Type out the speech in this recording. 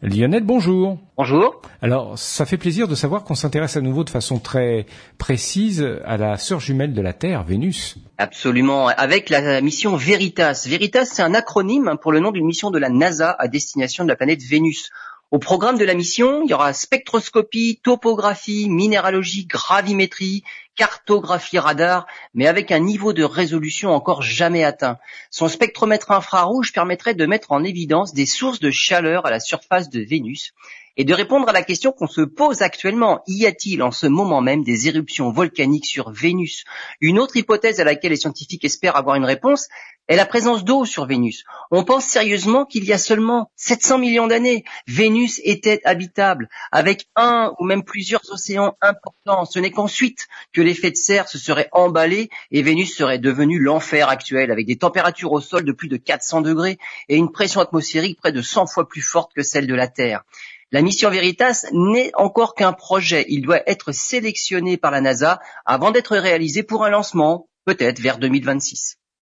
Lionel, bonjour. Bonjour. Alors, ça fait plaisir de savoir qu'on s'intéresse à nouveau de façon très précise à la sœur jumelle de la Terre, Vénus. Absolument, avec la mission Veritas. Veritas, c'est un acronyme pour le nom d'une mission de la NASA à destination de la planète Vénus. Au programme de la mission, il y aura spectroscopie, topographie, minéralogie, gravimétrie, cartographie radar, mais avec un niveau de résolution encore jamais atteint. Son spectromètre infrarouge permettrait de mettre en évidence des sources de chaleur à la surface de Vénus et de répondre à la question qu'on se pose actuellement. Y a-t-il en ce moment même des éruptions volcaniques sur Vénus? Une autre hypothèse à laquelle les scientifiques espèrent avoir une réponse est la présence d'eau sur Vénus. On pense sérieusement qu'il y a seulement 700 millions d'années, Vénus était habitable, avec un ou même plusieurs océans importants. Ce n'est qu'ensuite que l'effet de serre se serait emballé et Vénus serait devenue l'enfer actuel, avec des températures au sol de plus de 400 degrés et une pression atmosphérique près de 100 fois plus forte que celle de la Terre. La mission Veritas n'est encore qu'un projet. Il doit être sélectionné par la NASA avant d'être réalisé pour un lancement, peut-être vers 2026.